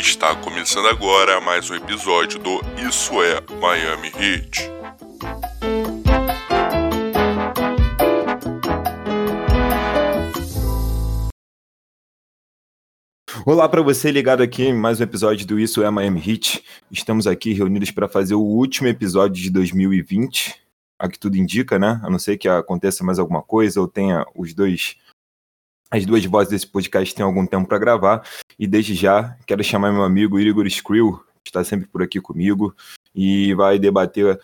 Está começando agora mais um episódio do Isso é Miami Heat. Olá para você ligado aqui em mais um episódio do Isso é Miami Heat. Estamos aqui reunidos para fazer o último episódio de 2020. A que tudo indica, né? A não ser que aconteça mais alguma coisa ou tenha os dois as duas vozes desse podcast têm algum tempo para gravar. E desde já quero chamar meu amigo Igor Skrill, que está sempre por aqui comigo, e vai debater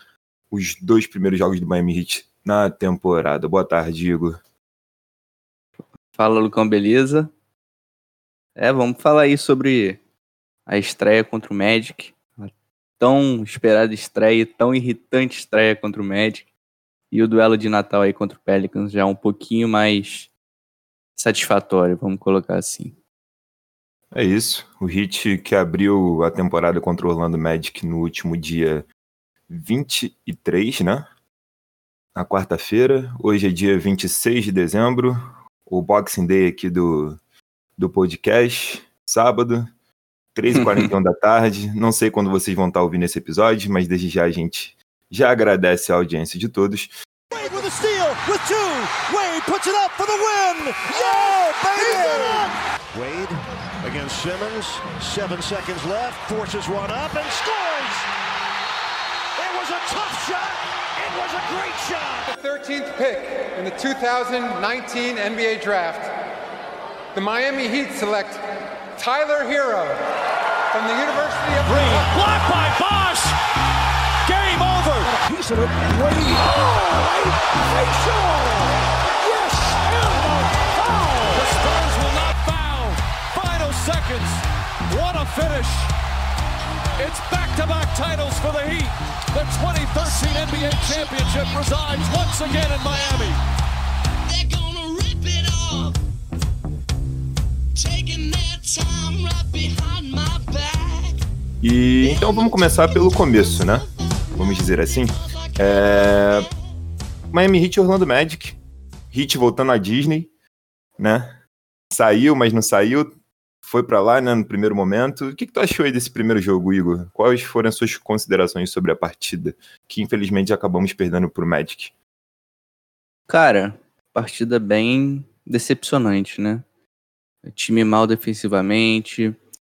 os dois primeiros jogos do Miami Heat na temporada. Boa tarde, Igor. Fala, Lucão, beleza? É, vamos falar aí sobre a estreia contra o Magic. A tão esperada estreia, tão irritante estreia contra o Magic. E o duelo de Natal aí contra o Pelicans já um pouquinho mais satisfatório, vamos colocar assim. É isso. O Heat que abriu a temporada contra o Orlando Magic no último dia 23, né? Na quarta-feira. Hoje é dia 26 de dezembro. O Boxing Day aqui do, do podcast. Sábado, 3h41 da tarde. Não sei quando vocês vão estar ouvindo esse episódio, mas desde já a gente já agradece a audiência de todos. Wade with steal, with two. Wade puts it up for the win. Yeah, baby! Wade against Simmons. Seven seconds left. Forces one up and scores. It was a tough shot. It was a great shot. The 13th pick in the 2019 NBA Draft. The Miami Heat select Tyler Hero from the University of Green. Blocked by Bosch. Game it. Wade. Oh, facial. Yes, and foul. The Spurs will not foul. Final seconds. What a finish. It's back-to-back titles for the Heat. The 2013 NBA championship resides once again in Miami. They're gonna rip it off. E então vamos começar pelo começo, né? Vamos dizer assim. É... Miami Heat Orlando Magic. Heat voltando à Disney, né? Saiu, mas não saiu. Foi para lá, né, no primeiro momento. O que, que tu achou aí desse primeiro jogo, Igor? Quais foram as suas considerações sobre a partida? Que infelizmente acabamos perdendo pro Magic. Cara, partida bem decepcionante, né? Time mal defensivamente,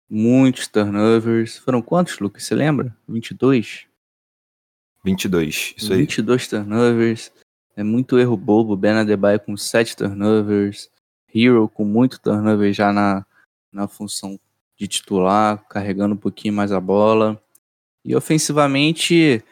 muitos turnovers. Foram quantos, Lucas? Você lembra? 22? 22, isso aí. 22 turnovers. É muito erro bobo. Ben Adebayo com 7 turnovers. Hero com muito turnover já na, na função de titular, carregando um pouquinho mais a bola. E ofensivamente,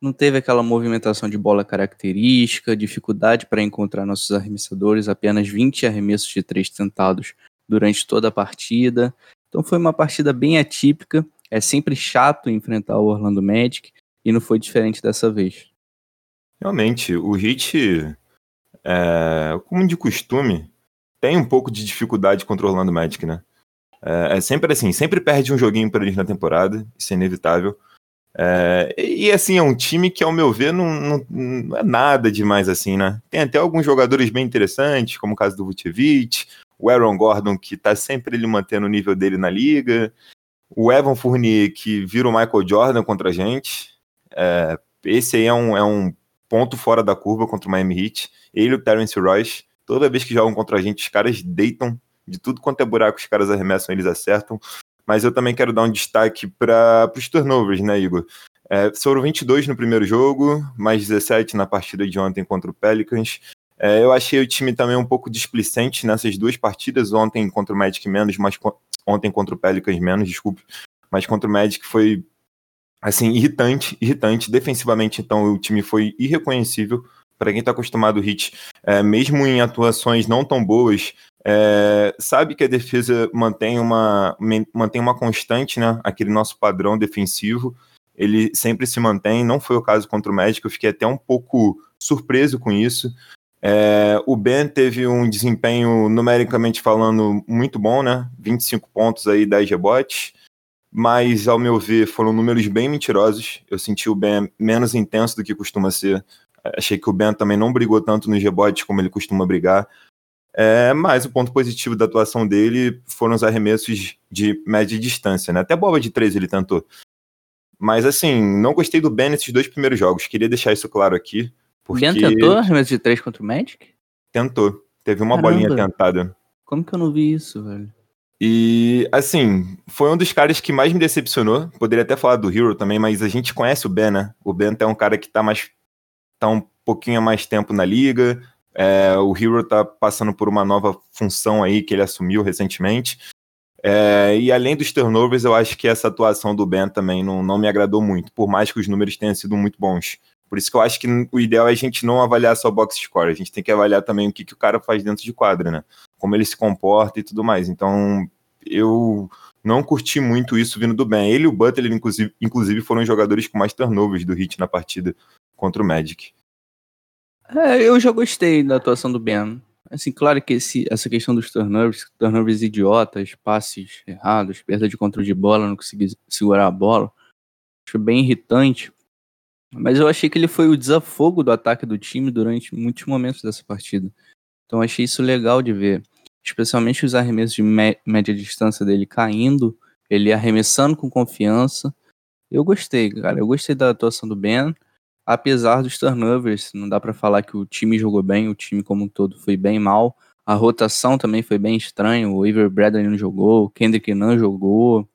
não teve aquela movimentação de bola característica, dificuldade para encontrar nossos arremessadores, apenas 20 arremessos de três tentados durante toda a partida. Então foi uma partida bem atípica. É sempre chato enfrentar o Orlando Magic e não foi diferente dessa vez. Realmente, o Heat, é, como de costume, tem um pouco de dificuldade contra o Magic, né? É, é sempre assim, sempre perde um joguinho para eles na temporada, isso é inevitável. É, e assim, é um time que, ao meu ver, não, não, não, é nada demais assim, né? Tem até alguns jogadores bem interessantes, como o caso do Vucevic, o Aaron Gordon, que tá sempre ele mantendo o nível dele na liga, o Evan Fournier, que vira o Michael Jordan contra a gente. É, esse aí é um, é um ponto fora da curva contra o Miami Heat. Ele e o Terence Royce, toda vez que jogam contra a gente, os caras deitam de tudo quanto é buraco, os caras arremessam, eles acertam. Mas eu também quero dar um destaque para os turnovers, né, Igor? É, foram 22 no primeiro jogo, mais 17 na partida de ontem contra o Pelicans. É, eu achei o time também um pouco displicente nessas duas partidas, ontem contra o Magic menos, mas ontem contra o Pelicans menos, desculpe, mas contra o Magic foi assim irritante, irritante. Defensivamente, então, o time foi irreconhecível. Para quem está acostumado ao hit, é, mesmo em atuações não tão boas, é, sabe que a defesa mantém uma, mantém uma constante, né? Aquele nosso padrão defensivo, ele sempre se mantém. Não foi o caso contra o Magic, eu fiquei até um pouco surpreso com isso. É, o Ben teve um desempenho, numericamente falando, muito bom, né? 25 pontos aí, 10 rebotes. Mas, ao meu ver, foram números bem mentirosos. Eu senti o Ben menos intenso do que costuma ser. Achei que o Ben também não brigou tanto nos rebotes como ele costuma brigar. É, mas o ponto positivo da atuação dele foram os arremessos de média distância, né? Até bola de três ele tentou. Mas assim, não gostei do Ben nesses dois primeiros jogos. Queria deixar isso claro aqui. Porque... Ben tentou arremesso de três contra o Magic? Tentou. Teve uma Caramba. bolinha tentada. Como que eu não vi isso, velho? E, assim, foi um dos caras que mais me decepcionou. Poderia até falar do Hero também, mas a gente conhece o Ben, né? O Ben é um cara que tá mais. tá um pouquinho mais tempo na liga. É, o Hero tá passando por uma nova função aí que ele assumiu recentemente. É, e além dos turnovers, eu acho que essa atuação do Ben também não, não me agradou muito, por mais que os números tenham sido muito bons. Por isso que eu acho que o ideal é a gente não avaliar só box score, a gente tem que avaliar também o que, que o cara faz dentro de quadra, né? Como ele se comporta e tudo mais. Então, eu não curti muito isso vindo do Ben. Ele e o Butler, inclusive, inclusive foram os jogadores com mais turnovers do Heat na partida contra o Magic. É, eu já gostei da atuação do Ben. Assim, claro que esse, essa questão dos turnovers, turnovers idiotas, passes errados, perda de controle de bola, não conseguir segurar a bola, acho bem irritante. Mas eu achei que ele foi o desafogo do ataque do time durante muitos momentos dessa partida. Então achei isso legal de ver. Especialmente os arremessos de média distância dele caindo, ele arremessando com confiança. Eu gostei, cara. Eu gostei da atuação do Ben, apesar dos turnovers. Não dá para falar que o time jogou bem, o time como um todo foi bem mal. A rotação também foi bem estranha. O Avery Bradley não jogou, o Kendrick Nunn jogou,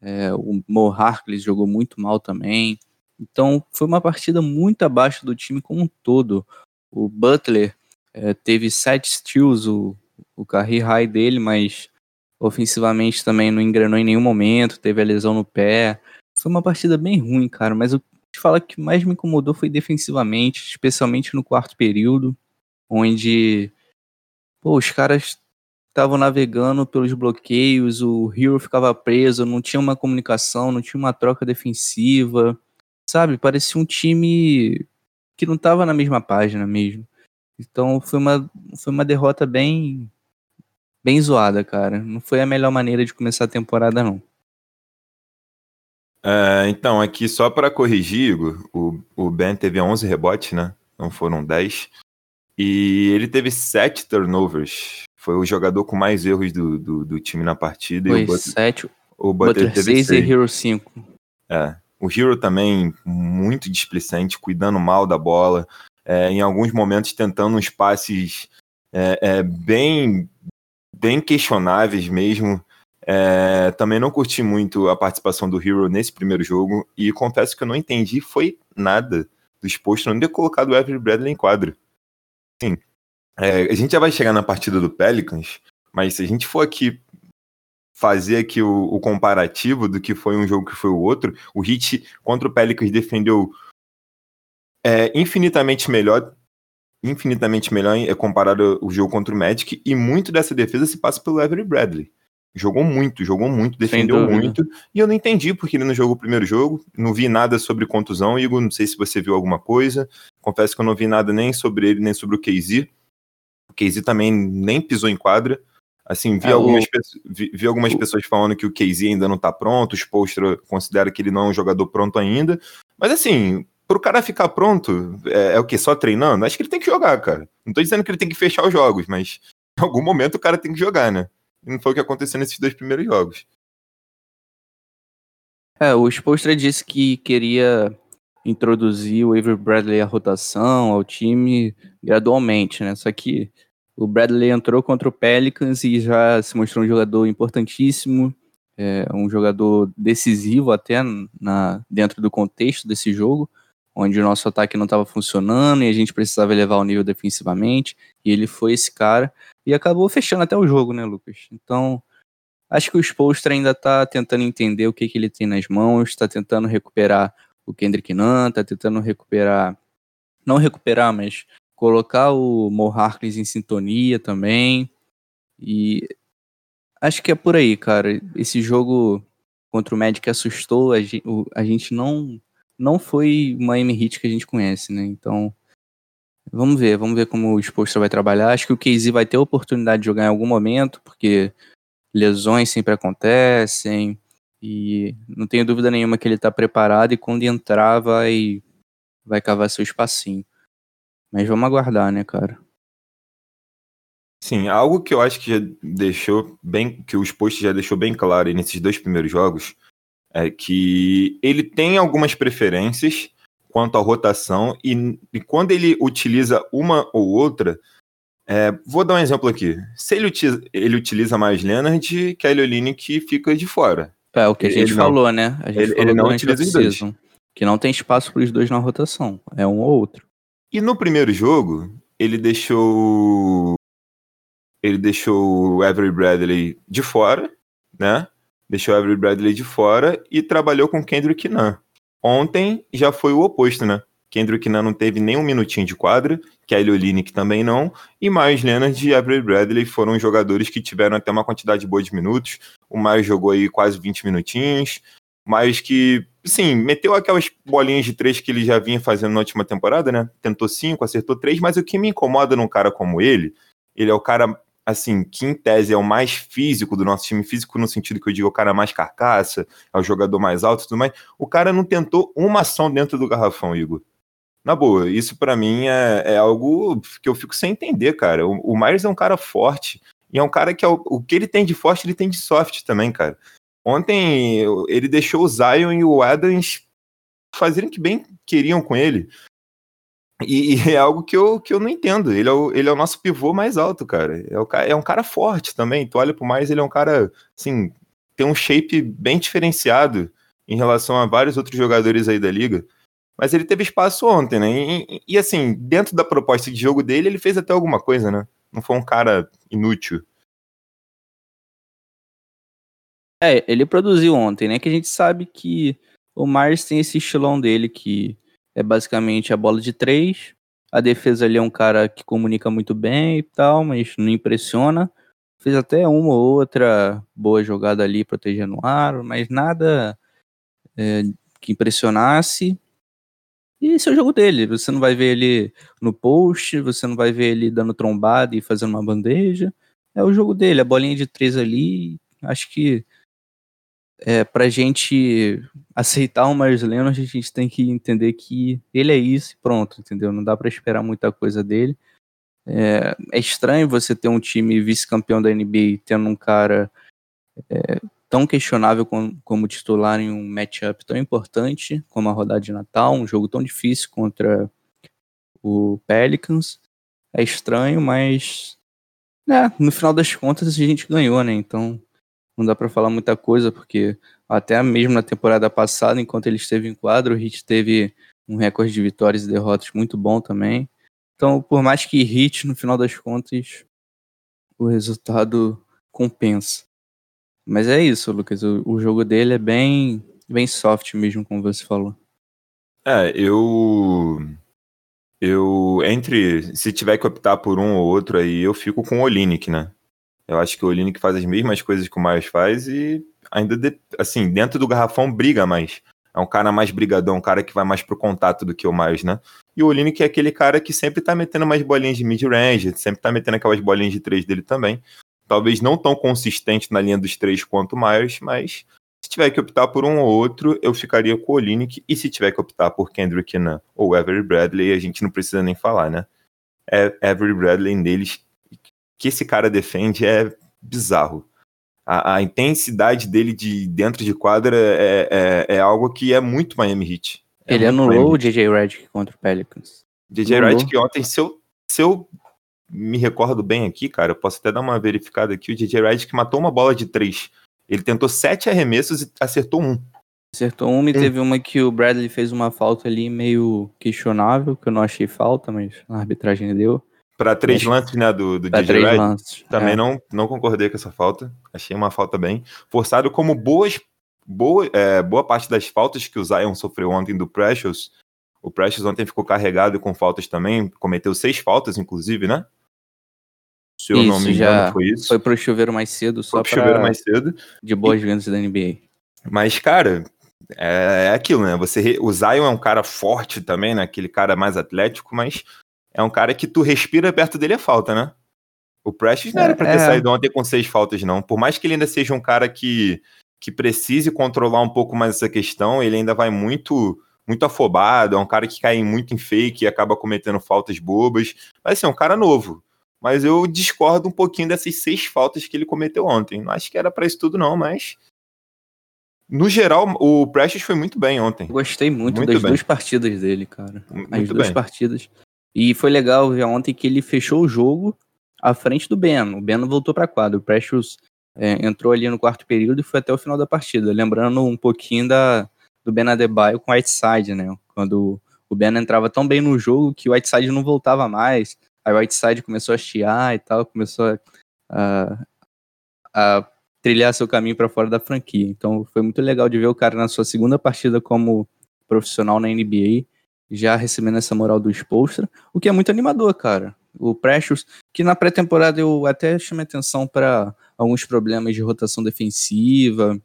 é, o Mo Harkless jogou muito mal também. Então foi uma partida muito abaixo do time como um todo. O Butler é, teve sete steals, o, o high dele, mas ofensivamente também não engrenou em nenhum momento, teve a lesão no pé. Foi uma partida bem ruim, cara, mas falar que o que mais me incomodou foi defensivamente, especialmente no quarto período, onde pô, os caras estavam navegando pelos bloqueios, o Hero ficava preso, não tinha uma comunicação, não tinha uma troca defensiva sabe? Parecia um time que não estava na mesma página mesmo. Então foi uma, foi uma derrota bem bem zoada, cara. Não foi a melhor maneira de começar a temporada, não. É, então, aqui só para corrigir, Igor, o, o Ben teve 11 rebotes, né? Não foram 10. E ele teve 7 turnovers. Foi o jogador com mais erros do, do, do time na partida. Foi e o Butler, 7, o Butler teve 6 e 6. Hero 5. É. O Hero também muito displicente, cuidando mal da bola, é, em alguns momentos tentando uns passes é, é, bem, bem questionáveis mesmo. É, também não curti muito a participação do Hero nesse primeiro jogo e confesso que eu não entendi foi nada do exposto não ter colocado o Avery Bradley em quadro. Sim, é, a gente já vai chegar na partida do Pelicans, mas se a gente for aqui fazer aqui o, o, comparativo do que foi um jogo que foi o outro, o Heat contra o Pelicans defendeu é, infinitamente melhor, infinitamente melhor é, comparado o jogo contra o Magic, e muito dessa defesa se passa pelo Avery Bradley. Jogou muito, jogou muito, defendeu muito, e eu não entendi porque ele não jogou o primeiro jogo, não vi nada sobre contusão, Igor, não sei se você viu alguma coisa, confesso que eu não vi nada nem sobre ele, nem sobre o KZ, o KZ também nem pisou em quadra, Assim, vi, É, algumas, o- pessoas, vi, vi algumas o- pessoas falando que o KZ ainda não tá pronto, os Postra considera que ele não é um jogador pronto ainda. Mas assim, pro cara ficar pronto, é, é o quê? Só treinando? Acho que ele tem que jogar, cara. Não tô dizendo que ele tem que fechar os jogos, mas em algum momento o cara tem que jogar, né? E não foi o que aconteceu nesses dois primeiros jogos. É, o Spolstra disse que queria introduzir o Avery Bradley à rotação, ao time, gradualmente, né? Só que o Bradley entrou contra o Pelicans e já se mostrou um jogador importantíssimo, é, um jogador decisivo até na, dentro do contexto desse jogo, onde o nosso ataque não estava funcionando e a gente precisava elevar o nível defensivamente, e ele foi esse cara, e acabou fechando até o jogo, né, Lucas? Então, Acho que o Spolstra ainda tá tentando entender o que, que ele tem nas mãos, tá tentando recuperar o Kendrick Nunn, tá tentando recuperar, não recuperar, mas colocar o Mo Harkless em sintonia também. E acho que é por aí, cara. Esse jogo contra o Magic assustou, a gente não não foi uma M-Hit que a gente conhece, né? Então, vamos ver, vamos ver como o Spolstra vai trabalhar. Acho que o KZ vai ter a oportunidade de jogar em algum momento, porque lesões sempre acontecem e não tenho dúvida nenhuma que ele está preparado e quando entrar vai vai cavar seu espacinho. Mas vamos aguardar, né, cara? Sim, algo que eu acho que já deixou bem, que o Post já deixou bem claro nesses dois primeiros jogos, é que ele tem algumas preferências quanto à rotação e, e quando ele utiliza uma ou outra, é, vou dar um exemplo aqui. Se ele, utiliza, ele utiliza mais Leonard, Kelly Olynyk fica de fora. É o que a gente Ele não. falou, né? A gente Ele- falou ele não utiliza os dois. Que não tem espaço para os dois na rotação. É um ou outro. E no primeiro jogo, ele deixou. Ele deixou o Avery Bradley de fora, né? Deixou Avery Bradley de fora e trabalhou com Kendrick Nunn. Ontem já foi o oposto, né? Kendrick Nunn não teve nem um minutinho de quadra, Kelly Olynyk também não, e Miles Leonard e Avery Bradley foram jogadores que tiveram até uma quantidade boa de minutos. O Miles jogou aí quase 20 minutinhos, mas que, sim, meteu aquelas bolinhas de três que ele já vinha fazendo na última temporada, né? Tentou cinco, acertou três, mas o que me incomoda num cara como ele, ele é o cara, assim, que em tese é o mais físico do nosso time, físico no sentido que eu digo, é o cara mais carcaça, é o jogador mais alto e tudo mais. O cara não tentou uma ação dentro do garrafão, Igor. Na boa, isso pra mim é, é algo que eu fico sem entender, cara. O, o Myers é um cara forte, e é um cara que é o, o que ele tem de forte, ele tem de soft também, cara. Ontem ele deixou o Zion e o Adams fazerem o que bem queriam com ele. E, e é algo que eu, que eu não entendo. Ele é, o, ele é o nosso pivô mais alto, cara. É, o, é um cara forte também. Tu olha pro mais, ele é um cara, assim, tem um shape bem diferenciado em relação a vários outros jogadores aí da liga. Mas ele teve espaço ontem, né? E, e- assim, dentro da proposta de jogo dele, ele fez até alguma coisa, né? Não foi um cara inútil. É, ele produziu ontem, né? Que a gente sabe que o Myers tem esse estilão dele, que é basicamente a bola de três. A defesa ali é um cara que comunica muito bem e tal, mas não impressiona. Fez até uma ou outra boa jogada ali protegendo o aro, mas nada é, que impressionasse. E esse é o jogo dele. Você não vai ver ele no post, você não vai ver ele dando trombada e fazendo uma bandeja. É o jogo dele, a bolinha de três ali. Acho que é, pra gente aceitar o Myers Leonard, a gente tem que entender que ele é isso e pronto, entendeu? Não dá pra esperar muita coisa dele. É, é estranho você ter um time vice-campeão da NBA tendo um cara é, tão questionável como, como titular em um matchup tão importante como a rodada de Natal, um jogo tão difícil contra o Pelicans. É estranho, mas é, no final das contas a gente ganhou, né? Então não dá pra falar muita coisa, porque até mesmo na temporada passada, enquanto ele esteve em quadro, o Heat teve um recorde de vitórias e derrotas muito bom também. Então, por mais que Heat, no final das contas, o resultado compensa. Mas é isso, Lucas. O, o jogo dele é bem, bem soft mesmo, como você falou. É, eu. Eu. Entre. Se tiver que optar por um ou outro aí, eu fico com o Olinick, né? Eu acho que o Olinick faz as mesmas coisas que o Myers faz e ainda, de- assim, dentro do garrafão briga mais. É um cara mais brigadão, um cara que vai mais pro contato do que o Myers, né? E o Olinick é aquele cara que sempre tá metendo umas bolinhas de mid-range, sempre tá metendo aquelas bolinhas de três dele também. Talvez não tão consistente na linha dos três quanto o Myers, mas se tiver que optar por um ou outro, eu ficaria com o Olinick. E se tiver que optar por Kendrick Nunn ou Avery Bradley, a gente não precisa nem falar, né? É Avery Bradley neles, que esse cara defende é bizarro. A, a intensidade dele de dentro de quadra é, é, é algo que é muito Miami Heat. É ele anulou Miami o. JJ Redick contra o Pelicans. DJ. Wright que ontem, se eu, se eu me recordo bem aqui, cara, eu posso até dar uma verificada aqui, o DJ que matou uma bola de três. Ele tentou sete arremessos e acertou um. Acertou uma e Hum. teve uma que o Bradley fez uma falta ali meio questionável, que eu não achei falta, mas a arbitragem deu. Para três lances, né, do, do Pra DJ três Wright. lances. Também É. não, não concordei com essa falta. Achei uma falta bem. Forçado como boas, boa, é, boa parte das faltas que o Zion sofreu ontem do Precious. O Precious ontem ficou carregado com faltas também. Cometeu seis faltas, inclusive, né? Se eu não Isso, me já engano, foi isso. Foi pro chuveiro mais cedo, só Foi pro chuveiro mais cedo. de boas-vindas da NBA. Mas, cara, é, é aquilo, né? Você, re- o Zion é um cara forte também, né? Aquele cara mais atlético, mas é um cara que tu respira perto dele é falta, né? O Precious não era pra ter É. saído ontem com seis faltas, não. Por mais que ele ainda seja um cara que, que precise controlar um pouco mais essa questão, ele ainda vai muito muito afobado, é um cara que cai muito em fake e acaba cometendo faltas bobas. Mas assim, é um cara novo. Mas eu discordo um pouquinho dessas seis faltas que ele cometeu ontem. Não acho que era para isso tudo, não, mas. No geral, o Precious foi muito bem ontem. Gostei muito, Muito das bem. duas partidas dele, cara. As Muito duas bem. partidas. E foi legal ver ontem que ele fechou o jogo à frente do Ben. O Ben voltou pra quadra. O Precious é, entrou ali no quarto período e foi até o final da partida. Lembrando um pouquinho da, do Ben Adebayo com o Whiteside, né? Quando o Ben entrava tão bem no jogo que o Whiteside não voltava mais. Aí o Whiteside começou a chiar e tal, começou a, a, a trilhar seu caminho para fora da franquia. Então foi muito legal de ver o cara na sua segunda partida como profissional na NBA, já recebendo essa moral do Spolstra, o que é muito animador, cara. O Precious, que na pré-temporada eu até chamei atenção para alguns problemas de rotação defensiva,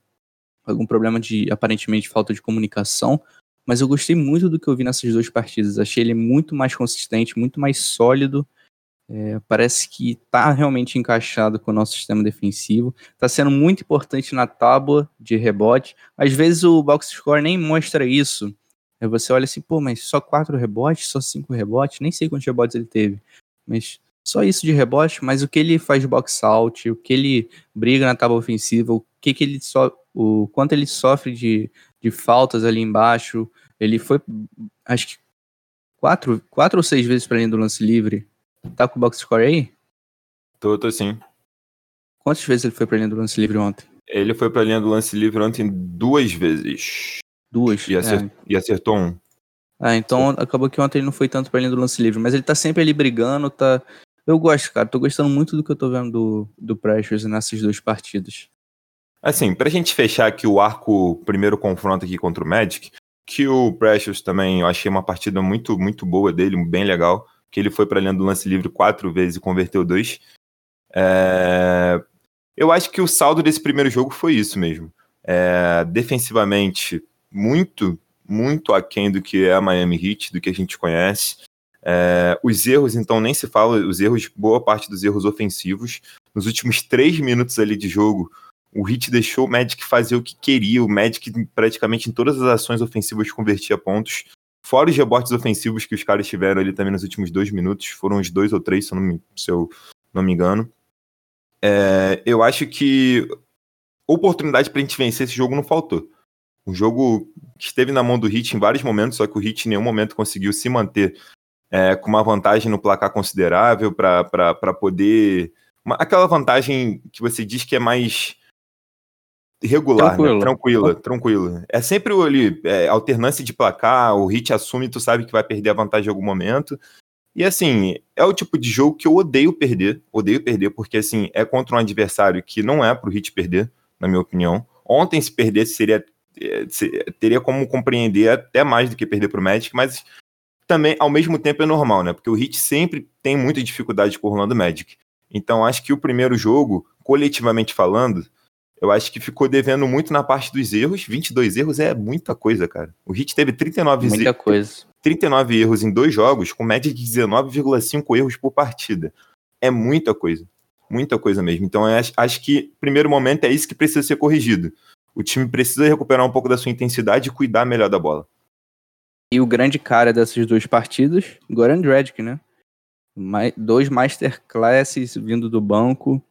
algum problema de aparentemente falta de comunicação, mas eu gostei muito do que eu vi nessas duas partidas. Achei ele muito mais consistente, muito mais sólido. É, parece que tá realmente encaixado com o nosso sistema defensivo. Tá sendo muito importante na tábua de rebote. Às vezes o box score nem mostra isso. Aí você olha assim, pô, mas só quatro rebotes, só cinco rebotes, nem sei quantos rebotes ele teve. Mas só isso de rebote, mas o que ele faz de box out, o que ele briga na tábua ofensiva, o que, que ele so, o quanto ele sofre de, de faltas ali embaixo. Ele foi, acho que quatro, quatro ou seis vezes para linha do lance livre. Tá com o box score aí? Tô, tô sim. Quantas vezes ele foi pra linha do lance livre ontem? Ele foi pra linha do lance livre ontem duas vezes. Duas. E, acer- É. e acertou um. Ah, então acabou que ontem ele não foi tanto pra linha do lance livre, mas ele tá sempre ali brigando, tá. Eu gosto, cara. Tô gostando muito do que eu tô vendo do, do Precious nessas duas partidas. Assim, pra gente fechar aqui o arco, primeiro confronto aqui contra o Magic, que o Precious também, eu achei uma partida muito, muito boa dele, bem legal, que ele foi pra linha do lance livre quatro vezes e converteu dois. É, Eu acho que o saldo desse primeiro jogo foi isso mesmo. É, Defensivamente, muito, muito aquém do que é a Miami Heat, do que a gente conhece. É, Os erros, então, nem se fala, os erros, boa parte dos erros ofensivos. Nos últimos três minutos ali de jogo, o Heat deixou o Magic fazer o que queria. O Magic, praticamente em todas as ações ofensivas, convertia pontos. Fora os rebotes ofensivos que os caras tiveram ali também nos últimos dois minutos. Foram uns dois ou três, se eu não me, eu não me engano. É, eu acho que oportunidade pra gente vencer esse jogo não faltou. Um jogo que esteve na mão do Heat em vários momentos, só que o Heat em nenhum momento conseguiu se manter é, com uma vantagem no placar considerável para poder. uma- aquela vantagem que você diz que é mais regular, Tranquila. né? tranquila, tranquila. É sempre o ali, é, alternância de placar, o Hit assume, tu sabe que vai perder a vantagem em algum momento. E assim, é o tipo de jogo que eu odeio perder, odeio perder, porque assim, é contra um adversário que não é pro Hit perder, na minha opinião. Ontem, se perdesse, seria, se- teria como compreender até mais do que perder pro Magic, mas também, ao mesmo tempo, é normal, né? Porque o Hit sempre tem muita dificuldade com o Orlando Magic. Então, acho que o primeiro jogo, coletivamente falando, eu acho que ficou devendo muito na parte dos erros. 22 erros é muita coisa, cara. O Hit teve 39, Muita ze- coisa. 39 erros em dois jogos, com média de 19,5 erros por partida. É muita coisa. Muita coisa mesmo. Então, acho que, primeiro momento, é isso que precisa ser corrigido. O time precisa recuperar um pouco da sua intensidade e cuidar melhor da bola. E o grande cara dessas duas partidas, Goran Dragic, né? mai- dois masterclasses vindo do banco,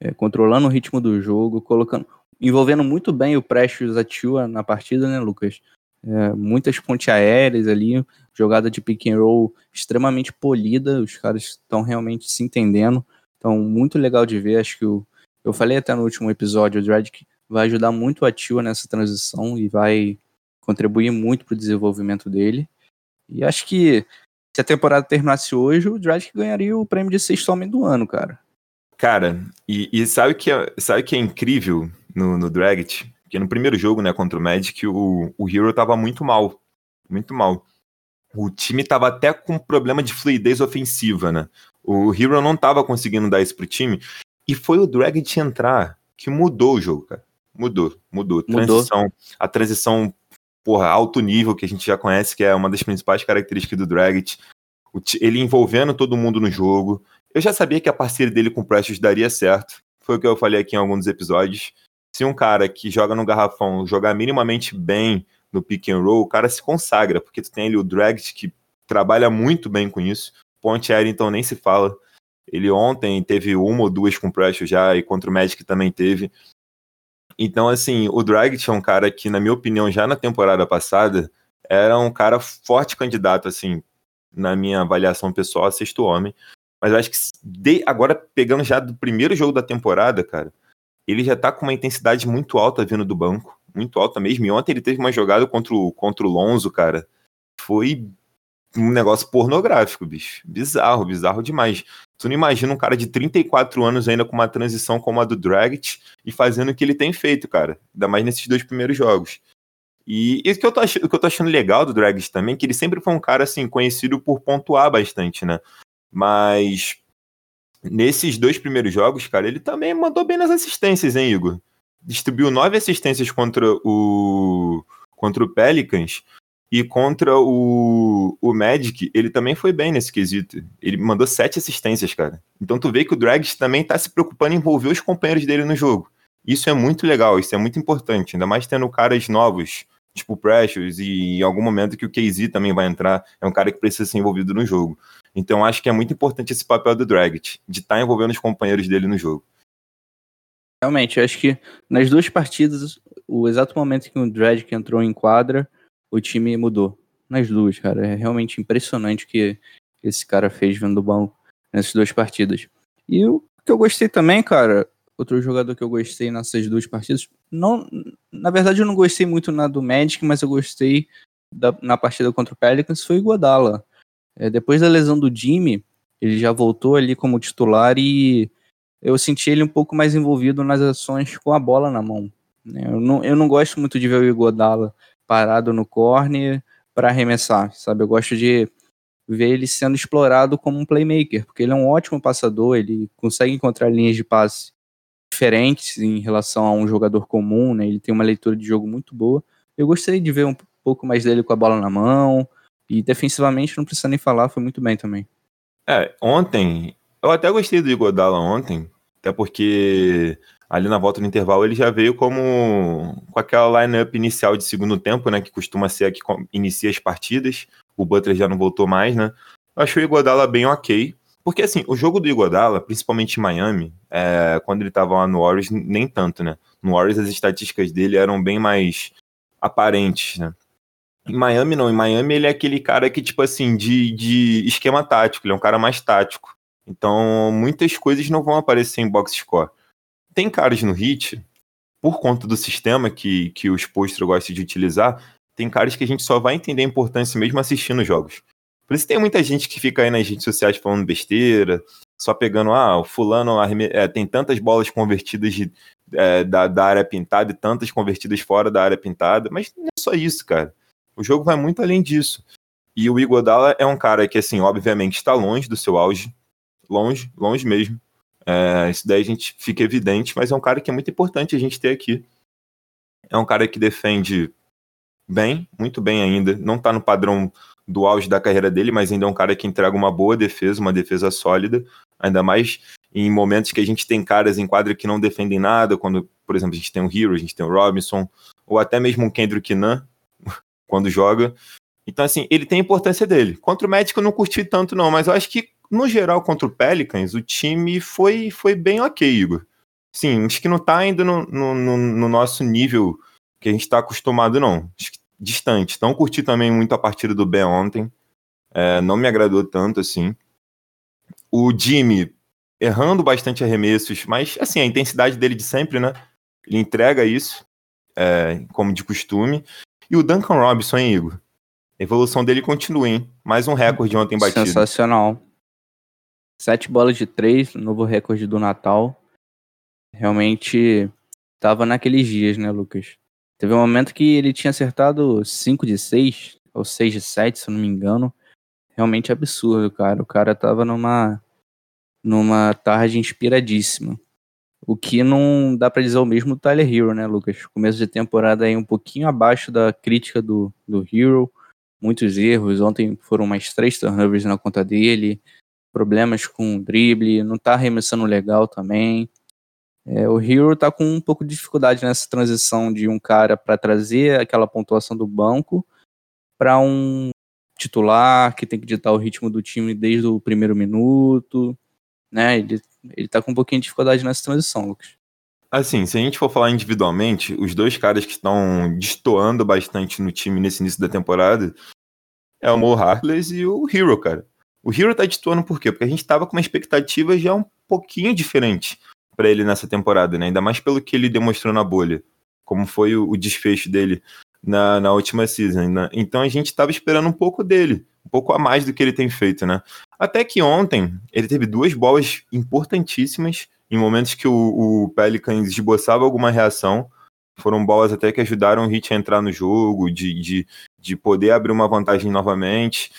é, controlando o ritmo do jogo, colocando, envolvendo muito bem o Precious Atua na partida, né, Lucas? É, muitas pontes aéreas ali, jogada de pick and roll extremamente polida, os caras estão realmente se entendendo. Então, muito legal de ver. Acho que o, eu falei até no último episódio, o Dragic vai ajudar muito a Tua nessa transição e vai contribuir muito para o desenvolvimento dele. E acho que se a temporada terminasse hoje, o Dragic ganharia o prêmio de sexto homem do ano, cara. Cara, e, e sabe que é, sabe que é incrível no, no Dragic? Porque no primeiro jogo, né, contra o Magic, o, o Hero tava muito mal. Muito mal. O time tava até com problema de fluidez ofensiva, né? O Hero não tava conseguindo dar isso pro time. E foi o Dragic entrar que mudou o jogo, cara. Mudou, mudou. Mudou. Transição, a transição, porra, alto nível, que a gente já conhece, que é uma das principais características do Dragic. O ti- ele envolvendo todo mundo no jogo. Eu já sabia que a parceria dele com o Precious daria certo. Foi o que eu falei aqui em alguns episódios. Se um cara que joga no garrafão jogar minimamente bem no pick and roll, o cara se consagra, porque tu tem ali o Dragic que trabalha muito bem com isso. Ponte aérea, então, nem se fala. Ele ontem teve uma ou duas com pressure já, e contra o Magic também teve. Então, assim, o Dragic é um cara que, na minha opinião, já na temporada passada, era um cara forte candidato, assim, na minha avaliação pessoal, a sexto homem. Mas eu acho que de, agora, pegando já do primeiro jogo da temporada, cara, ele já tá com uma intensidade muito alta vindo do banco. Muito alta mesmo. E ontem ele teve uma jogada contra o, contra o Lonzo, cara. Foi um negócio pornográfico, bicho. Bizarro, bizarro demais. Tu não imagina um cara de 34 anos ainda com uma transição como a do Dragic e fazendo o que ele tem feito, cara. Ainda mais nesses dois primeiros jogos. E isso que eu tô achando, que eu tô achando legal do Dragic também, que ele sempre foi um cara, assim, conhecido por pontuar bastante, né? Mas nesses dois primeiros jogos, cara, ele também mandou bem nas assistências, hein, Igor? Distribuiu nove assistências contra o contra o Pelicans e contra o, o Magic, ele também foi bem nesse quesito. Ele mandou sete assistências, cara. Então tu vê que o Dragic também tá se preocupando em envolver os companheiros dele no jogo. Isso é muito legal, isso é muito importante. Ainda mais tendo caras novos, tipo Precious, e em algum momento que o KZ também vai entrar. É um cara que precisa ser envolvido no jogo. Então acho que é muito importante esse papel do Dragic, de estar tá envolvendo os companheiros dele no jogo. Realmente, eu acho que nas duas partidas, o exato momento que o Dragic entrou em quadra, o time mudou. Nas duas, cara. É realmente impressionante o que esse cara fez vendo do banco nessas duas partidas. E o que eu gostei também, cara, outro jogador que eu gostei nessas duas partidas, não, na verdade eu não gostei muito na do Magic, mas eu gostei da, na partida contra o Pelicans, foi o Godala. É, depois da lesão do Jimmy, ele já voltou ali como titular e eu senti ele um pouco mais envolvido nas ações com a bola na mão. Né? Eu não, eu não gosto muito de ver o Igodala parado no corner para arremessar, sabe? Eu gosto de ver ele sendo explorado como um playmaker, porque ele é um ótimo passador, ele consegue encontrar linhas de passe diferentes em relação a um jogador comum, né? Ele tem uma leitura de jogo muito boa. Eu gostaria de ver um pouco mais dele com a bola na mão, e defensivamente, não precisa nem falar, foi muito bem também. É, ontem, eu até gostei do Igodala ontem, até porque ali na volta no intervalo ele já veio como com aquela lineup inicial de segundo tempo, né, que costuma ser a que inicia as partidas. O Butler já não voltou mais, né? Eu achei o Igodala bem ok. Porque, assim, o jogo do Igodala, principalmente em Miami, é, quando ele tava lá no Warriors, nem tanto, né? No Warriors as estatísticas dele eram bem mais aparentes, né? Em Miami, não. Em Miami, ele é aquele cara que, tipo assim, de, de esquema tático. Ele é um cara mais tático. Então, muitas coisas não vão aparecer em box score. Tem caras no hit, por conta do sistema que, que os posters gostam de utilizar, tem caras que a gente só vai entender a importância mesmo assistindo jogos. Por isso tem muita gente que fica aí nas redes sociais falando besteira, só pegando, ah, o fulano é, tem tantas bolas convertidas de, é, da, da área pintada e tantas convertidas fora da área pintada, mas não é só isso, cara. O jogo vai muito além disso. E o Igodala é um cara que, assim, obviamente está longe do seu auge. Longe, longe mesmo. É, isso daí a gente fica evidente, mas é um cara que é muito importante a gente ter aqui. É um cara que defende bem, muito bem ainda. Não está no padrão do auge da carreira dele, mas ainda é um cara que entrega uma boa defesa, uma defesa sólida. Ainda mais em momentos que a gente tem caras em quadra que não defendem nada, quando, por exemplo, a gente tem o Hero, a gente tem o Robinson, ou até mesmo o Kendrick Nunn, quando joga. Então, assim, ele tem a importância dele. Contra o Magic eu não curti tanto, não, mas eu acho que, no geral, contra o Pelicans, o time foi, foi bem ok, Igor. Sim, acho que não tá ainda no, no, no nosso nível que a gente tá acostumado, não. Acho que distante. Não curti também muito a partida do Ben ontem. É, não me agradou tanto, assim. O Jimmy errando bastante arremessos, mas, assim, a intensidade dele de sempre, né? Ele entrega isso, é, como de costume. E o Duncan Robinson, hein, Igor? A evolução dele continua, hein? Mais um recorde ontem batido. Sensacional. Sete bolas de três, novo recorde do Natal. Realmente tava naqueles dias, né, Lucas? Teve um momento que ele tinha acertado 5 de 6, ou 6 de 7, se eu não me engano. Realmente absurdo, cara. O cara tava numa, numa tarde inspiradíssima. O que não dá para dizer o mesmo do Tyler Hero, né, Lucas? Começo de temporada aí um pouquinho abaixo da crítica do, do Hero. Muitos erros. Ontem foram mais três turnovers na conta dele. Problemas com drible. Não tá arremessando legal também. É, o Hero tá com um pouco de dificuldade nessa transição de um cara para trazer aquela pontuação do banco para um titular que tem que ditar o ritmo do time desde o primeiro minuto. né? Ele, ele tá com um pouquinho de dificuldade nessa transição, Lucas. Assim, se a gente for falar individualmente, os dois caras que estão destoando bastante no time nesse início da temporada é o Mo Harkless e o Hero, cara. O Hero tá destoando por quê? Porque a gente tava com uma expectativa já um pouquinho diferente para ele nessa temporada, né? Ainda mais pelo que ele demonstrou na bolha, como foi o, o desfecho dele na, na última season. Né? Então a gente tava esperando um pouco dele, um pouco a mais do que ele tem feito, né? Até que ontem ele teve duas bolas importantíssimas em momentos que o, o Pelicans esboçava alguma reação, foram bolas até que ajudaram o Heat a entrar no jogo, de, de, de poder abrir uma vantagem novamente.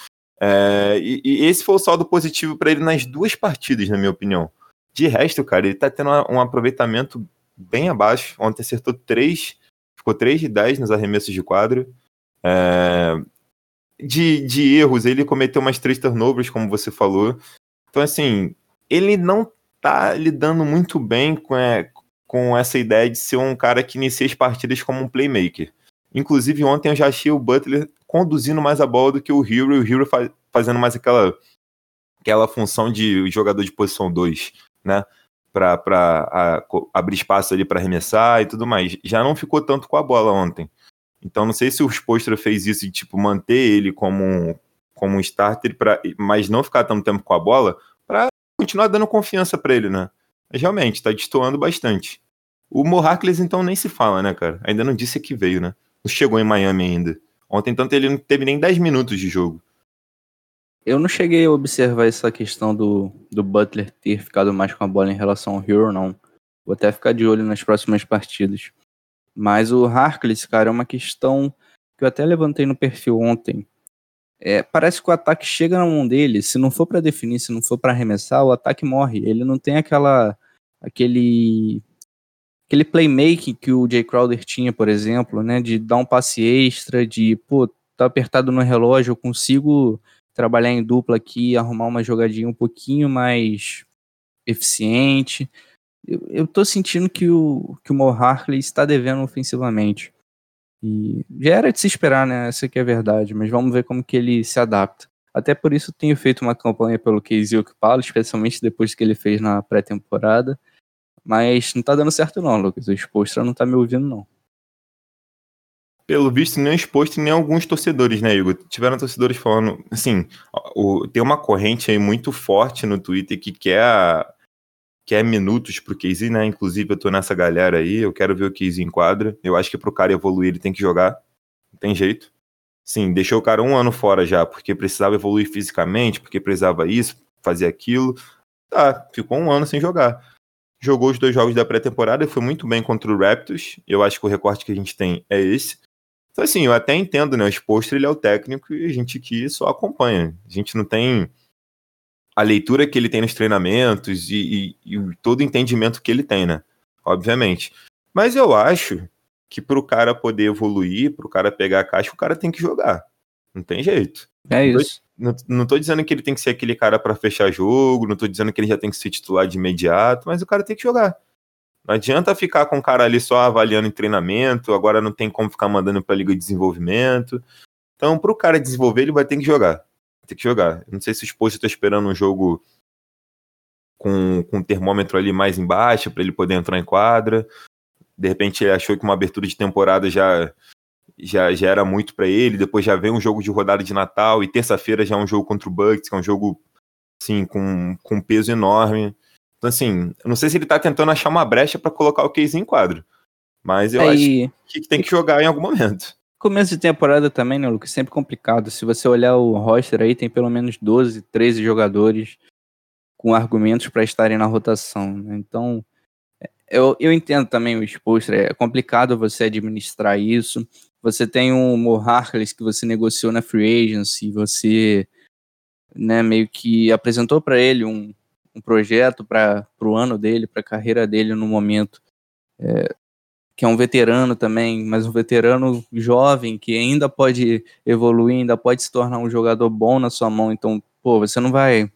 É, e, e, esse foi o saldo positivo para ele nas duas partidas, na minha opinião. De resto, cara, ele tá tendo um aproveitamento bem abaixo. Ontem acertou 3, ficou 3 de 10 nos arremessos de quadro. É, de, de erros, ele cometeu umas três turnovers, como você falou. Então, assim, ele não tá lidando muito bem com, é, com essa ideia de ser um cara que inicia as partidas como um playmaker. Inclusive, ontem eu já achei o Butler conduzindo mais a bola do que o Hero, e o Hero faz, fazendo mais aquela, aquela função de jogador de posição 2, né? Para abrir espaço ali para arremessar e tudo mais. Já não ficou tanto com a bola ontem. Então, não sei se o Spostra fez isso de tipo manter ele como um, como um starter, pra, mas não ficar tanto tempo com a bola, para continuar dando confiança para ele, né? Mas realmente, tá destoando bastante. O Mohakles, então, nem se fala, né, cara? Ainda não disse que veio, né? Não chegou em Miami ainda. Ontem, tanto, ele não teve nem 10 minutos de jogo. Eu não cheguei a observar essa questão do, do Butler ter ficado mais com a bola em relação ao Hero, não. Vou até ficar de olho nas próximas partidas. Mas o Harkless, cara, é uma questão que eu até levantei no perfil ontem. É, parece que o ataque chega na mão dele, se não for para definir, se não for para arremessar, o ataque morre. Ele não tem aquela aquele aquele playmaking que o Jay Crowder tinha, por exemplo, né, de dar um passe extra, de, pô, tá apertado no relógio, eu consigo trabalhar em dupla aqui, arrumar uma jogadinha um pouquinho mais eficiente. Eu, eu tô sentindo que o, que o Mo Harkley está devendo ofensivamente. E já era de se esperar, né? Essa aqui é a verdade, mas vamos ver como que ele se adapta. Até por isso tenho feito uma campanha pelo Casey Okpalo, especialmente depois que ele fez na pré-temporada. Mas não tá dando certo não, Lucas. O Expostra não tá me ouvindo, não. Pelo visto, nem o Exposto nem alguns torcedores, né, Igor? Tiveram torcedores falando, assim, o, tem uma corrente aí muito forte no Twitter que quer quer minutos pro Casey, né? Inclusive, eu tô nessa galera aí, eu quero ver o Casey em quadra. Eu acho que pro cara evoluir, ele tem que jogar. Não tem jeito. Sim, deixou o cara um ano fora já, porque precisava evoluir fisicamente, porque precisava isso, fazer aquilo. Tá, ficou um ano sem jogar. Jogou os dois jogos da pré-temporada, foi muito bem contra o Raptors. Eu acho que o recorte que a gente tem é esse. Então, assim, eu até entendo, né? O exposto ele é o técnico e a gente aqui só acompanha. A gente não tem a leitura que ele tem nos treinamentos e, e, e todo o entendimento que ele tem, né? Obviamente. Mas eu acho que para o cara poder evoluir, para o cara pegar a caixa, o cara tem que jogar. Não tem jeito. É isso. Não, não tô dizendo que ele tem que ser aquele cara para fechar jogo, não tô dizendo que ele já tem que ser titular de imediato, mas o cara tem que jogar. Não adianta ficar com o cara ali só avaliando em treinamento, agora não tem como ficar mandando para liga de desenvolvimento. Então, para o cara desenvolver, ele vai ter que jogar ter que jogar. Não sei se o Spurs está esperando um jogo com, com o termômetro ali mais embaixo para ele poder entrar em quadra. De repente ele achou que uma abertura de temporada já já, já era muito para ele. Depois já vem um jogo de rodada de Natal e terça-feira já é um jogo contra o Bucks, que é um jogo assim com, com peso enorme. Então assim, eu não sei se ele tá tentando achar uma brecha para colocar o Case em quadro. Mas eu Aí... acho que tem que jogar em algum momento. Começo de temporada também, né, Lucas? Sempre complicado. Se você olhar o roster aí, tem pelo menos 12, 13 jogadores com argumentos para estarem na rotação. Né? Então, é, eu, eu entendo também o exposto. É complicado você administrar isso. Você tem o Mo Harkless que você negociou na free agency, você né, meio que apresentou para ele um, um projeto para o ano dele, para a carreira dele no momento. É, que é um veterano também, mas um veterano jovem que ainda pode evoluir, ainda pode se tornar um jogador bom na sua mão. Então, pô, você não vai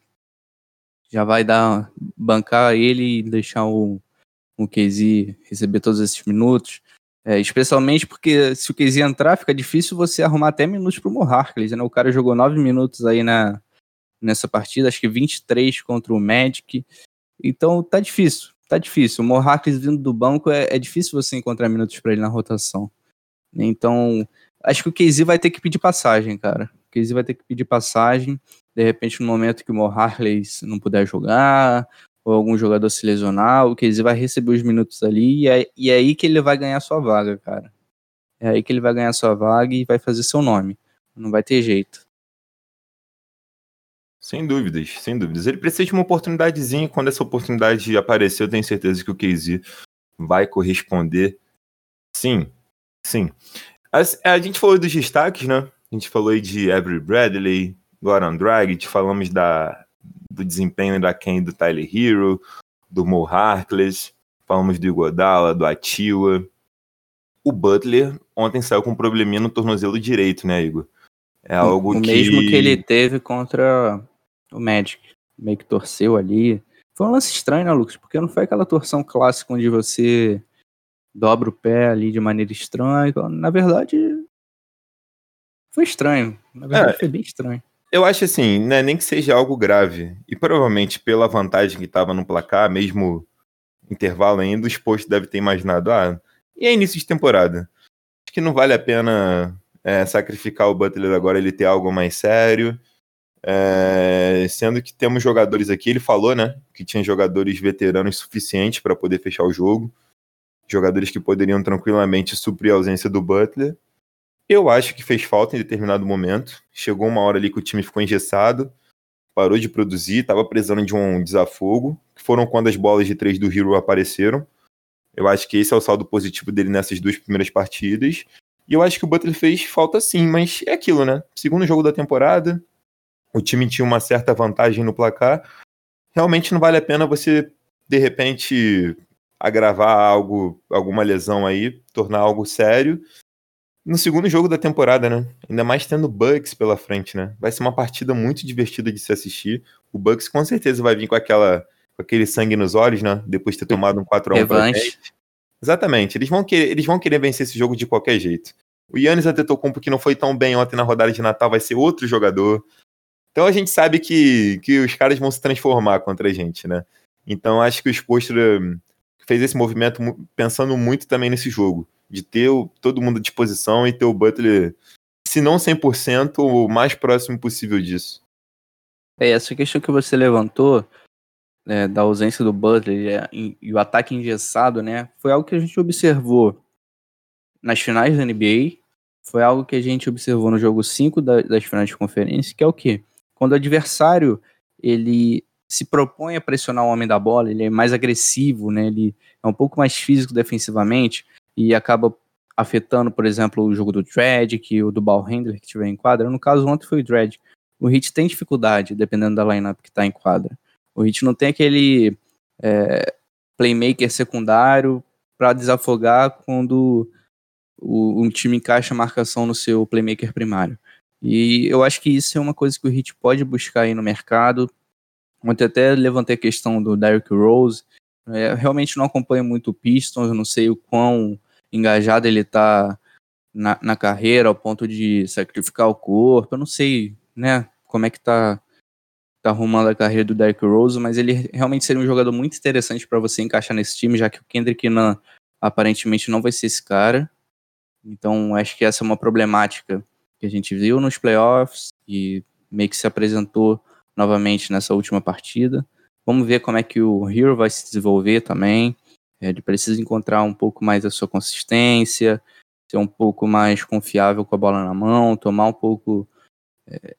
já vai dar bancar ele e deixar o o Casey receber todos esses minutos. É, especialmente porque se o Casey entrar, fica difícil você arrumar até minutos pro Mo Harkless, né? O cara jogou nove minutos aí na, nessa partida, acho que 23 contra o Magic. Então tá difícil, tá difícil. O Mohawks vindo do banco é, é difícil você encontrar minutos para ele na rotação. Então, acho que o Casey vai ter que pedir passagem, cara. O Casey vai ter que pedir passagem. De repente, no momento que o Mo não puder jogar, ou algum jogador se lesionar, o Casey vai receber os minutos ali e é, e é aí que ele vai ganhar sua vaga, cara. É aí que ele vai ganhar sua vaga e vai fazer seu nome. Não vai ter jeito. Sem dúvidas, sem dúvidas. Ele precisa de uma oportunidadezinha. Quando essa oportunidade aparecer, eu tenho certeza que o Casey vai corresponder. Sim, sim. A, a gente falou dos destaques, né? A gente falou de Avery Bradley, Goran Dragic, falamos da, do desempenho da Ken do Tyler Hero, do Mo Harkless, falamos do Igodala, do Atiwa. O Butler ontem saiu com um probleminha no tornozelo direito, né, Igor? É algo o que... mesmo que ele teve contra o Magic. Meio que torceu ali. Foi um lance estranho, né, Lucas? Porque não foi aquela torção clássica onde você dobra o pé ali de maneira estranha. Na verdade, foi estranho. Na verdade, é, foi bem estranho. Eu acho assim, né, nem que seja algo grave. E provavelmente pela vantagem que estava no placar, mesmo intervalo ainda, o exposto deve ter imaginado, ah, e é início de temporada. Acho que não vale a pena é, sacrificar o Butler agora, ele ter algo mais sério. É, sendo que temos jogadores aqui, ele falou, né, que tinha jogadores veteranos suficientes para poder fechar o jogo. Jogadores que poderiam tranquilamente suprir a ausência do Butler. Eu acho que fez falta em determinado momento. Chegou uma hora ali que o time ficou engessado, parou de produzir, estava precisando de um desafogo, foram quando as bolas de três do Hero apareceram. Eu acho que esse é o saldo positivo dele nessas duas primeiras partidas. E eu acho que o Butler fez falta sim, mas é aquilo, né? Segundo jogo da temporada, o time tinha uma certa vantagem no placar. Realmente não vale a pena você, de repente, agravar algo, alguma lesão aí, tornar algo sério. No segundo jogo da temporada, né? Ainda mais tendo Bucks pela frente, né? Vai ser uma partida muito divertida de se assistir. O Bucks com certeza vai vir com aquela com aquele sangue nos olhos, né? Depois de ter tomado um 4 x 1 Exatamente. Eles vão, querer, eles vão querer vencer esse jogo de qualquer jeito. O Yannis Antetokounmpo, que não foi tão bem ontem na rodada de Natal, vai ser outro jogador. Então a gente sabe que, que os caras vão se transformar contra a gente, né? Então acho que o Spolstra fez esse movimento pensando muito também nesse jogo. De ter o, todo mundo à disposição e ter o Butler, se não 100%, o mais próximo possível disso. É, essa questão que você levantou né, da ausência do Butler e, e, o ataque engessado, né, foi algo que a gente observou nas finais da NBA, foi algo que a gente observou no jogo 5 da, das finais de conferência, que é o quê? Quando o adversário ele se propõe a pressionar o homem da bola, ele é mais agressivo, né, ele é um pouco mais físico defensivamente e acaba afetando, por exemplo, o jogo do Dredd, que o do ball handler que tiver em quadra. No caso, ontem foi o Dredd. O Hit tem dificuldade, dependendo da lineup que está em quadra. O Hit não tem aquele é, playmaker secundário para desafogar quando o, um time encaixa a marcação no seu playmaker primário. E eu acho que isso é uma coisa que o Hit pode buscar aí no mercado. Ontem até levantei a questão do Derrick Rose. É, realmente não acompanho muito o Pistons, não sei o quão engajado ele está na, na, carreira ao ponto de sacrificar o corpo. Eu não sei, né, como é que tá tá arrumando a carreira do Derrick Rose, mas ele realmente seria um jogador muito interessante para você encaixar nesse time, já que o Kendrick Nunn aparentemente não vai ser esse cara. Então, acho que essa é uma problemática que a gente viu nos playoffs e meio que se apresentou novamente nessa última partida. Vamos ver como é que o Hero vai se desenvolver também. Ele precisa encontrar um pouco mais a sua consistência, ser um pouco mais confiável com a bola na mão, tomar um pouco é,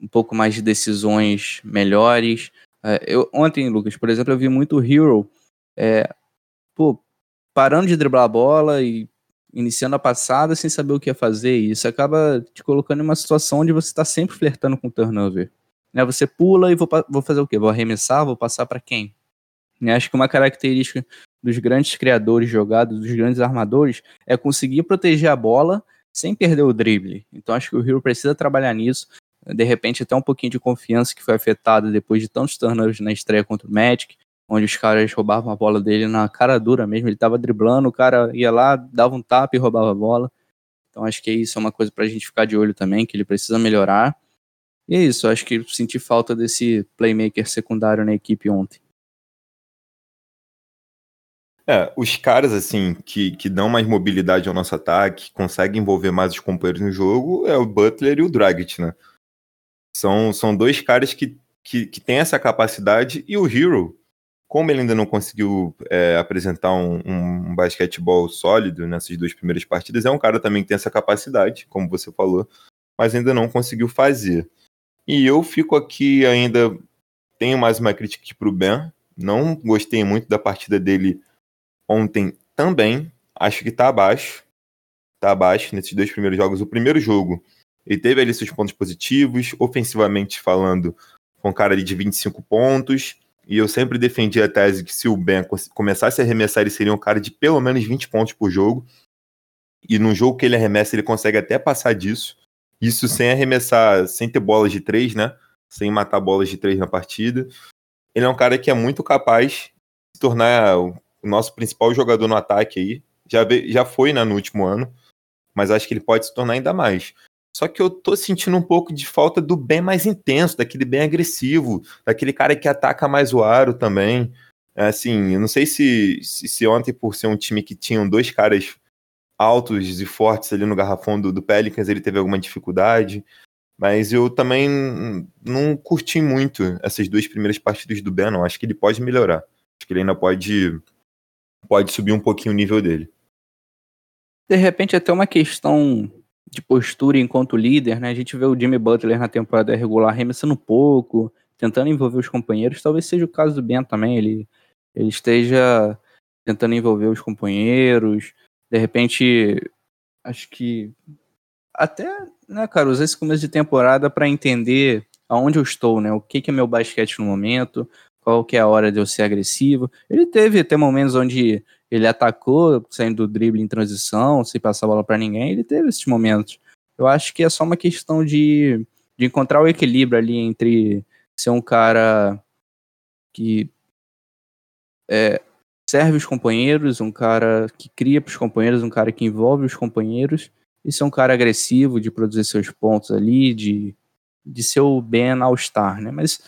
um pouco mais de decisões melhores. É, eu, ontem, Lucas, por exemplo, eu vi muito o Hero é, pô, parando de driblar a bola e iniciando a passada sem saber o que ia fazer. E isso acaba te colocando em uma situação onde você está sempre flertando com o turnover. Né, você pula e vou, vou fazer o quê? Vou arremessar? Vou passar para quem? Acho que uma característica dos grandes criadores jogados, dos grandes armadores, é conseguir proteger a bola sem perder o drible. Então acho que o Hero precisa trabalhar nisso de repente até um pouquinho de confiança que foi afetada depois de tantos turnovers na estreia contra o Magic, onde os caras roubavam a bola dele na cara dura mesmo, ele tava driblando, o cara ia lá, dava um tapa e roubava a bola. Então acho que isso é uma coisa pra gente ficar de olho também, que ele precisa melhorar. E é isso, acho que senti falta desse playmaker secundário na equipe ontem. É, os caras, assim, que, que dão mais mobilidade ao nosso ataque, conseguem envolver mais os companheiros no jogo, é o Butler e o Dragic, né? São, são dois caras que, que, que têm essa capacidade, e o Hero, como ele ainda não conseguiu é, apresentar um, um, basquetebol sólido nessas duas primeiras partidas, é um cara também que tem essa capacidade, como você falou, mas ainda não conseguiu fazer. E eu fico aqui ainda, tenho mais uma crítica aqui pro Ben, não gostei muito da partida dele ontem também, acho que tá abaixo. Tá abaixo nesses dois primeiros jogos. O primeiro jogo, ele teve ali seus pontos positivos, ofensivamente falando, com cara ali de 25 pontos. E eu sempre defendi a tese que se o Ben começasse a arremessar, ele seria um cara de pelo menos 20 pontos por jogo. E no jogo que ele arremessa, ele consegue até passar disso. Isso sem arremessar, sem ter bolas de três, né? Sem matar bolas de três na partida. Ele é um cara que é muito capaz de se tornar o nosso principal jogador no ataque aí. Já, já foi né, no último ano, mas acho que ele pode se tornar ainda mais. Só que eu tô sentindo um pouco de falta do bem mais intenso, daquele bem agressivo, daquele cara que ataca mais o aro também. É, assim, eu não sei se, se, se, ontem, por ser um time que tinham dois caras altos e fortes ali no garrafão do, do Pelicans, ele teve alguma dificuldade. Mas eu também não curti muito essas duas primeiras partidas do Ben, não. Acho que ele pode melhorar. Acho que ele ainda pode pode subir um pouquinho o nível dele. De repente, até uma questão de postura enquanto líder, né? A gente vê o Jimmy Butler na temporada regular arremessando pouco, tentando envolver os companheiros. Talvez seja o caso do Ben também. Ele, ele esteja tentando envolver os companheiros. De repente, acho que até, né, cara, usar esse começo de temporada para entender aonde eu estou, né? O que, que é meu basquete no momento, qual que é a hora de eu ser agressivo. Ele teve até momentos onde ele atacou, saindo do drible em transição, sem passar a bola para ninguém, ele teve esses momentos. Eu acho que é só uma questão de, de encontrar o equilíbrio ali entre ser um cara que é, serve os companheiros, um cara que cria para os companheiros, um cara que envolve os companheiros, e ser um cara agressivo, de produzir seus pontos ali, de, de ser o Ben All-Star, né? Mas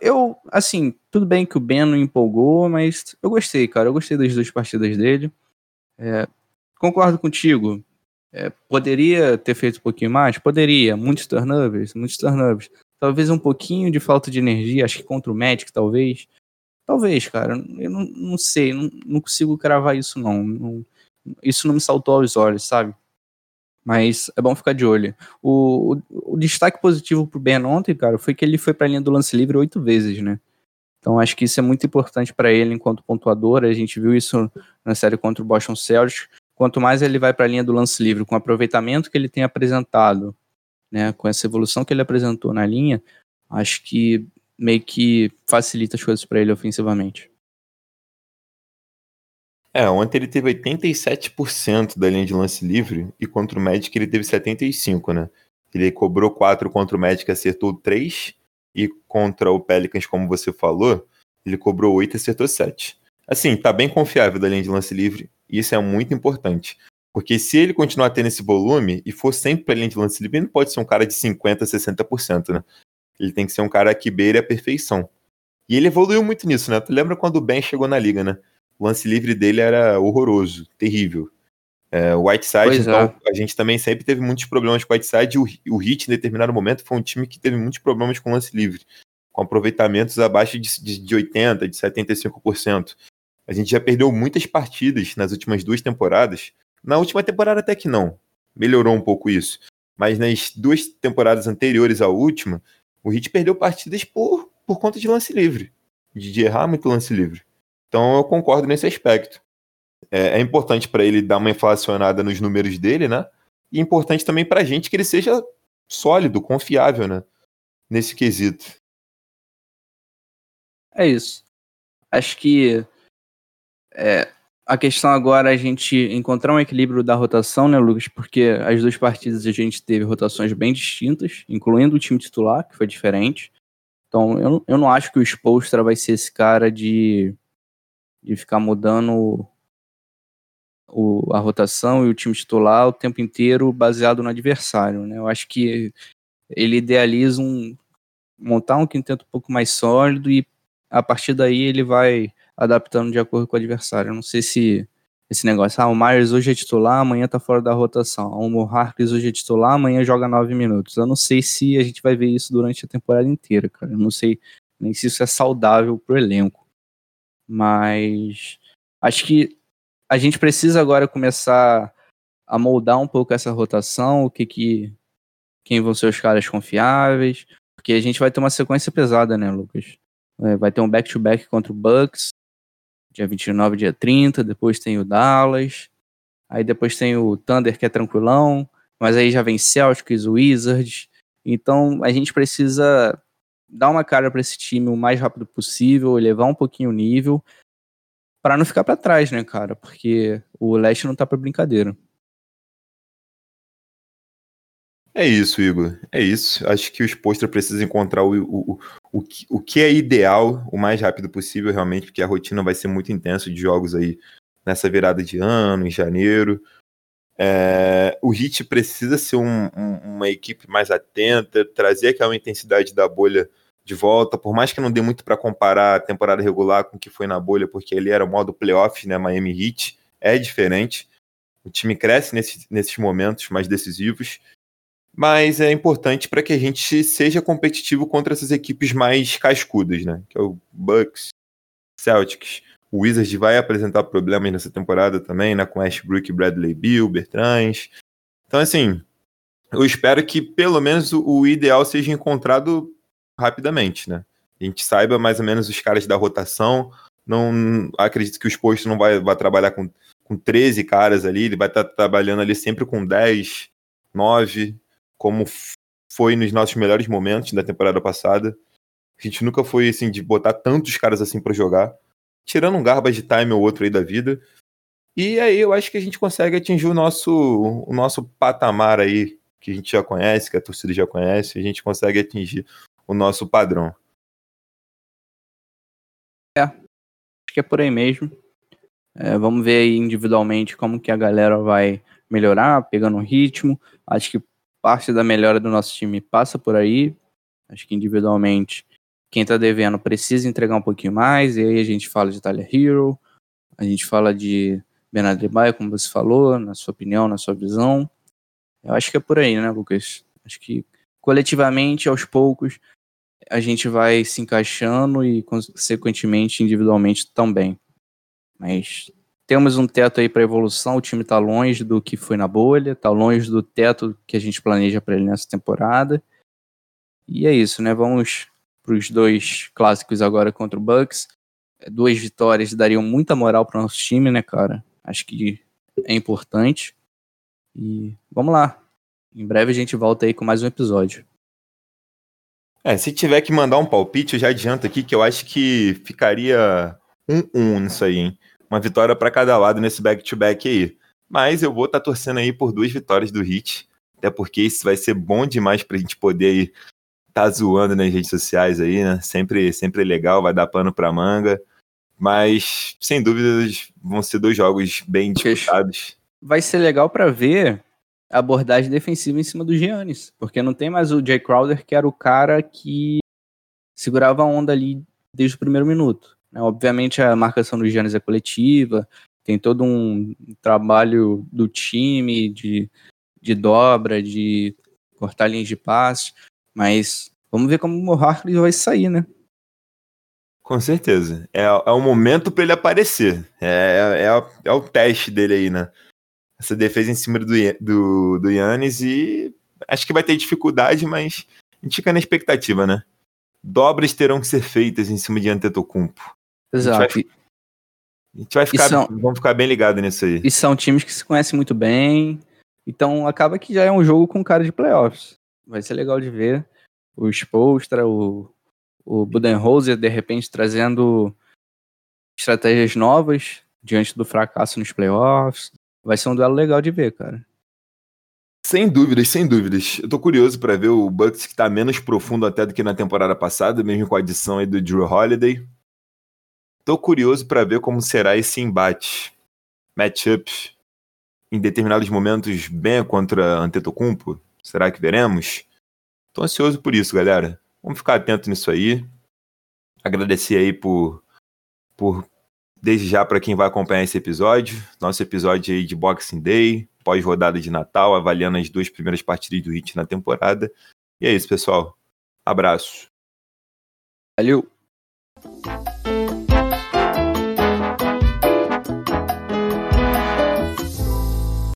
eu, assim, tudo bem que o Ben não empolgou, mas eu gostei, cara. Eu gostei das duas partidas dele. É, concordo contigo. É, poderia ter feito um pouquinho mais? Poderia. Muitos turnovers, muitos turnovers. Talvez um pouquinho de falta de energia, acho que contra o Magic, talvez. Talvez, cara. Eu não, não sei, não, não consigo cravar isso, não. não. Isso não me saltou aos olhos, sabe? Mas é bom ficar de olho. O, o, o destaque positivo pro Ben ontem, cara, foi que ele foi pra linha do lance livre oito vezes, né? Então acho que isso é muito importante para ele enquanto pontuador. A gente viu isso na série contra o Boston Celtics. Quanto mais ele vai para a linha do lance livre, com o aproveitamento que ele tem apresentado, né, com essa evolução que ele apresentou na linha, acho que meio que facilita as coisas para ele ofensivamente. É, ontem ele teve 87% da linha de lance livre e contra o Magic ele teve 75%, né? Ele cobrou 4 contra o Magic, acertou 3 e contra o Pelicans, como você falou, ele cobrou 8 e acertou 7. Assim, tá bem confiável da linha de lance livre e isso é muito importante. Porque se ele continuar tendo esse volume e for sempre pra linha de lance livre, ele não pode ser um cara de 50%, 60%, né? Ele tem que ser um cara que beire a perfeição. E ele evoluiu muito nisso, né? Tu lembra quando o Ben chegou na liga, né? O lance livre dele era horroroso, terrível. É, o Whiteside, pois então, é. a gente também sempre teve muitos problemas com o Whiteside. O, o Heat, em determinado momento, foi um time que teve muitos problemas com lance livre, com aproveitamentos abaixo de, de, de 80%, de 75%. A gente já perdeu muitas partidas nas últimas duas temporadas. Na última temporada, até que não. Melhorou um pouco isso. Mas nas duas temporadas anteriores à última, o Heat perdeu partidas por, por conta de lance livre. De, de errar muito lance livre. Então eu concordo nesse aspecto. É, é importante para ele dar uma inflacionada nos números dele, né? E importante também para a gente que ele seja sólido, confiável, né? Nesse quesito. É isso. Acho que é, a questão agora é a gente encontrar um equilíbrio da rotação, né, Lucas? Porque as duas partidas a gente teve rotações bem distintas, incluindo o time titular, que foi diferente. Então, eu, eu não acho que o Spolstra vai ser esse cara de de ficar mudando o, a rotação e o time titular o tempo inteiro baseado no adversário. Né? Eu acho que ele idealiza um montar um quinteto um pouco mais sólido e a partir daí ele vai adaptando de acordo com o adversário. Eu não sei se esse negócio, ah, o Myers hoje é titular, amanhã tá fora da rotação. O Harkless hoje é titular, amanhã joga nove minutos. Eu não sei se a gente vai ver isso durante a temporada inteira, cara. Eu não sei nem se isso é saudável pro elenco. Mas acho que a gente precisa agora começar a moldar um pouco essa rotação, o que que quem vão ser os caras confiáveis, porque a gente vai ter uma sequência pesada, né, Lucas? É, vai ter um back-to-back -back contra o Bucks, dia 29, dia 30, depois tem o Dallas, aí depois tem o Thunder, que é tranquilão, mas aí já vem Celtics, Wizards, então a gente precisa dar uma cara para esse time o mais rápido possível, elevar um pouquinho o nível, para não ficar para trás, né, cara? Porque o leste não tá para brincadeira. É isso, Igor. É isso. Acho que os posters precisam encontrar o, o, o, que, o que é ideal o mais rápido possível, realmente, porque a rotina vai ser muito intensa de jogos aí nessa virada de ano, em janeiro. É, o Hit precisa ser um, um, uma equipe mais atenta, trazer aquela intensidade da bolha de volta, por mais que não dê muito para comparar a temporada regular com o que foi na bolha, porque ele era o modo playoff, né, Miami Heat, é diferente. O time cresce nesse, nesses momentos mais decisivos, mas é importante para que a gente seja competitivo contra essas equipes mais cascudas, né, que é o Bucks, Celtics. O Wizards vai apresentar problemas nessa temporada também, né, com Ashbrook, Bradley Bill, Bertrand. Então, assim, eu espero que pelo menos o ideal seja encontrado rapidamente, né? A gente saiba mais ou menos os caras da rotação. Não acredito que o exposto não vai, vai trabalhar com, com 13 caras ali, ele vai estar tá trabalhando ali sempre com 10, 9, como foi nos nossos melhores momentos da temporada passada. A gente nunca foi assim de botar tantos caras assim para jogar, tirando um garbage time ou outro aí da vida. E aí eu acho que a gente consegue atingir o nosso o nosso patamar aí que a gente já conhece, que a torcida já conhece, a gente consegue atingir o nosso padrão. É, acho que é por aí mesmo. É, vamos ver aí individualmente como que a galera vai melhorar, pegando o ritmo. Acho que parte da melhora do nosso time passa por aí. Acho que individualmente quem tá devendo precisa entregar um pouquinho mais. E aí a gente fala de Tyler Hero, a gente fala de Bernardo Baia, como você falou, na sua opinião, na sua visão. Eu acho que é por aí, né, Lucas? Acho que coletivamente, aos poucos, a gente vai se encaixando e, consequentemente, individualmente também. Mas temos um teto aí para evolução. O time está longe do que foi na bolha, está longe do teto que a gente planeja para ele nessa temporada. E é isso, né? Vamos para os dois clássicos agora contra o Bucks. Duas vitórias dariam muita moral para o nosso time, né, cara? Acho que é importante. E vamos lá. Em breve a gente volta aí com mais um episódio. É, se tiver que mandar um palpite, eu já adianto aqui que eu acho que ficaria 1-1 um, um nisso aí, hein? Uma vitória para cada lado nesse back-to-back -back aí. Mas eu vou estar tá torcendo aí por duas vitórias do Hit, até porque isso vai ser bom demais pra gente poder aí tá zoando nas redes sociais aí, né? Sempre, sempre legal, vai dar pano pra manga. Mas, sem dúvidas, vão ser dois jogos bem disputados. Vai ser legal para ver abordagem defensiva em cima do Giannis, porque não tem mais o Jay Crowder, que era o cara que segurava a onda ali desde o primeiro minuto. Né? Obviamente a marcação do Giannis é coletiva, tem todo um trabalho do time de, de dobra, de cortar linhas de passe, mas vamos ver como o Harkley vai sair, né? Com certeza. É, é o momento para ele aparecer. É, é, é, é o teste dele aí, né? Essa defesa em cima do, do, do Yannis e acho que vai ter dificuldade, mas a gente fica na expectativa, né? Dobras terão que ser feitas em cima de Antetokounmpo. Exato. A gente vai, a gente vai ficar, são, vamos ficar bem ligado nisso aí. E são times que se conhecem muito bem, então acaba que já é um jogo com cara de playoffs. Vai ser legal de ver o Spolstra, o, o Budenholzer, de repente trazendo estratégias novas diante do fracasso nos playoffs. Vai ser um duelo legal de ver, cara. Sem dúvidas, sem dúvidas. Eu tô curioso para ver o Bucks que tá menos profundo até do que na temporada passada, mesmo com a adição aí do Drew Holiday. Tô curioso para ver como será esse embate. Matchups em determinados momentos bem contra Antetokounmpo. Será que veremos? Tô ansioso por isso, galera. Vamos ficar atento nisso aí. Agradecer aí por, por desde já para quem vai acompanhar esse episódio. Nosso episódio aí de Boxing Day, pós-rodada de Natal, avaliando as duas primeiras partidas do Hit na temporada. E é isso, pessoal. Abraço. Valeu.